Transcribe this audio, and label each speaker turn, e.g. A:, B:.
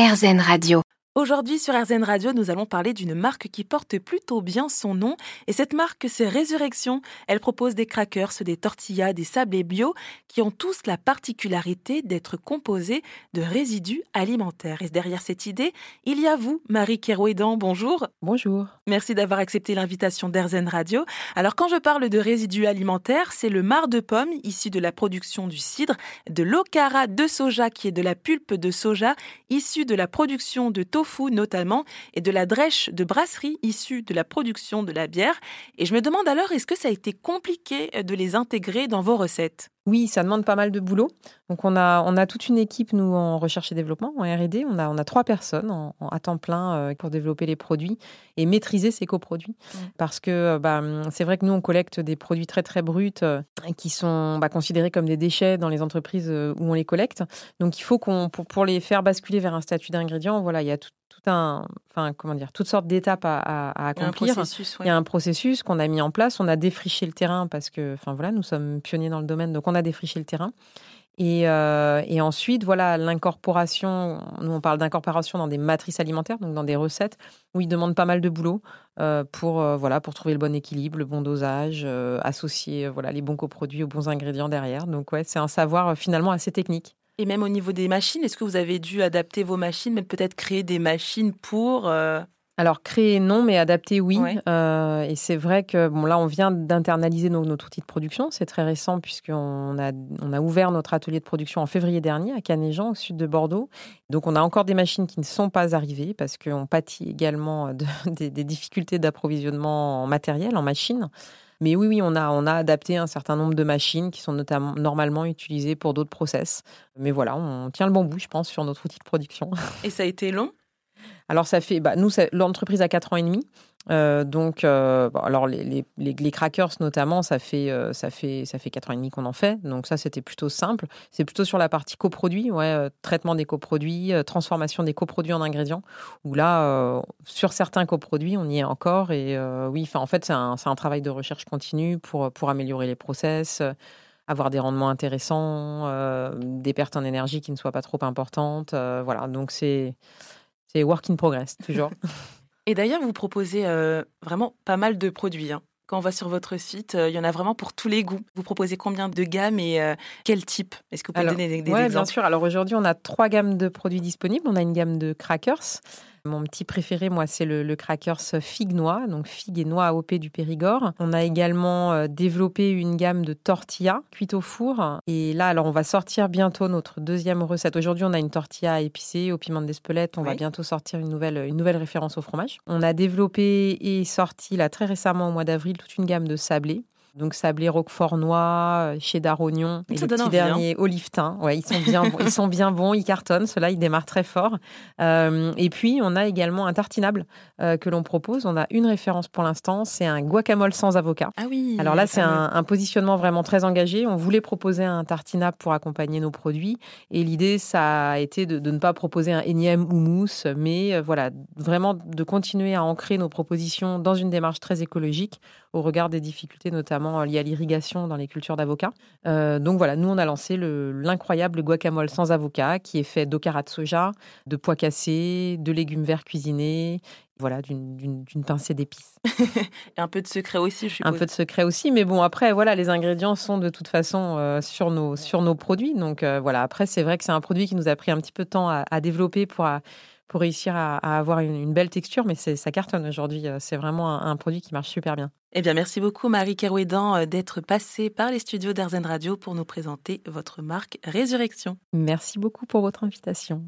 A: RZN Radio.
B: Aujourd'hui sur RZN Radio, nous allons parler d'une marque qui porte plutôt bien son nom. Et cette marque, c'est Résurrection. Elle propose des crackers, des tortillas, des sablés bio qui ont tous la particularité d'être composés de résidus alimentaires. Et derrière cette idée, il y a vous, Marie Kerouédan. Bonjour.
C: Bonjour.
B: Merci d'avoir accepté l'invitation d'RZN Radio. Alors quand je parle de résidus alimentaires, c'est le marc de pomme issu de la production du cidre, de l'okara de soja qui est de la pulpe de soja issue de la production de tofu notamment, et de la drèche de brasserie issue de la production de la bière. Et je me demande alors, est-ce que ça a été compliqué de les intégrer dans vos recettes?
C: Oui, ça demande pas mal de boulot. Donc on a, on a toute une équipe, nous, en recherche et développement, en RD. On a, on a trois personnes en, à temps plein euh, pour développer les produits et maîtriser ces coproduits. Mmh. Parce que euh, bah, c'est vrai que nous, on collecte des produits très très bruts euh, qui sont bah, considérés comme des déchets dans les entreprises où on les collecte. Donc il faut qu'on, pour, pour les faire basculer vers un statut d'ingrédient, voilà, il y a tout, un, enfin comment dire, toutes sortes d'étapes à, accomplir.
B: Il y
C: a un processus, qu'on a mis en place. On a défriché le terrain parce que, enfin voilà, nous sommes pionniers dans le domaine, donc on a défriché le terrain. Et, euh, et ensuite, voilà, l'incorporation. Nous, on parle d'incorporation dans des matrices alimentaires, donc dans des recettes où il demande pas mal de boulot euh, pour euh, voilà pour trouver le bon équilibre, le bon dosage, associer voilà les bons coproduits aux bons ingrédients derrière. Donc ouais, c'est un savoir finalement assez technique.
B: Et même au niveau des machines, est-ce que vous avez dû adapter vos machines, même peut-être créer des machines pour euh,
C: alors créer non, mais adapter oui. Euh, et c'est vrai que bon là on vient d'internaliser notre outil de production. C'est très récent puisqu'on a on a ouvert notre atelier de production en février dernier à Canéjean au sud de Bordeaux. Donc on a encore des machines qui ne sont pas arrivées parce qu'on pâtit également des, des difficultés d'approvisionnement en matériel, en machines. Mais oui, oui, on a, on a adapté un certain nombre de machines qui sont notamment normalement utilisées pour d'autres process. Mais voilà, on tient le bon bout, je pense, sur notre outil de production.
B: Et ça a été long?
C: Alors ça fait, bah, nous, l'entreprise a 4 ans et demi. Euh, donc, euh, alors les, crackers notamment, ça fait, euh, ça fait, ça fait 4 ans et demi qu'on en fait. Donc ça, c'était plutôt simple. C'est plutôt sur la partie coproduits, ouais, traitement des coproduits, transformation des coproduits en ingrédients. Où là, sur certains coproduits, on y est encore. Et oui, en fait, c'est un, un, travail de recherche continue pour, pour améliorer les process avoir des rendements intéressants, des pertes en énergie qui ne soient pas trop importantes. voilà, donc c'est c'est work in progress, toujours.
B: Et d'ailleurs, vous proposez euh, vraiment pas mal de produits. Hein. Quand on va sur votre site, euh, il y en a vraiment pour tous les goûts. Vous proposez combien de gammes et euh, quel type? Est-ce que vous pouvez donner des, des
C: ouais,
B: exemples?
C: bien sûr. Alors aujourd'hui, on a trois gammes de produits disponibles. On a une gamme de crackers. Mon petit préféré, moi, c'est le, crackers figue noix, donc figue et noix AOP du Périgord. On a également euh, développé une gamme de tortillas cuites au four. Et là, alors, on va sortir bientôt notre deuxième recette. Aujourd'hui, on a une tortilla épicée au piment d'Espelette. On va bientôt sortir une nouvelle, une nouvelle référence au fromage. On a développé et sorti, là, très récemment, au mois d'avril, toute une gamme de sablés. Donc sablé roquefort noix, cheddar oignon et le petit hein. dernier olive Ouais, ils sont bien, bons, ils sont bien bons, ils cartonnent. Cela, ils démarrent très fort. Euh, et puis on a également un tartinable euh, que l'on propose. On a une référence pour l'instant, c'est un guacamole sans avocat.
B: Ah oui.
C: Alors là, c'est un, positionnement vraiment très engagé. On voulait proposer un tartinable pour accompagner nos produits, et l'idée, ça a été de, ne pas proposer un énième houmous, mais euh, voilà, vraiment de continuer à ancrer nos propositions dans une démarche très écologique au regard des difficultés notamment liées à l'irrigation dans les cultures d'avocats. Euh, donc voilà, nous on a lancé l'incroyable guacamole sans avocat qui est fait d'ocara de soja, de pois cassés, de légumes verts cuisinés voilà, d'une pincée d'épices.
B: Et un peu de secret aussi, je suppose.
C: Un peu de secret aussi, mais bon, après, voilà, les ingrédients sont de toute façon euh, sur, nos, sur nos produits. Donc euh, voilà, après, c'est vrai que c'est un produit qui nous a pris un petit peu de temps à, à développer pour, pour réussir à, avoir une, belle texture, mais ça cartonne aujourd'hui. Euh, c'est vraiment un, produit qui marche super bien.
B: Eh bien, merci beaucoup Marie Kerouédan euh, d'être passée par les studios d'Arzen Radio pour nous présenter votre marque Résurrection.
C: Merci beaucoup pour votre invitation.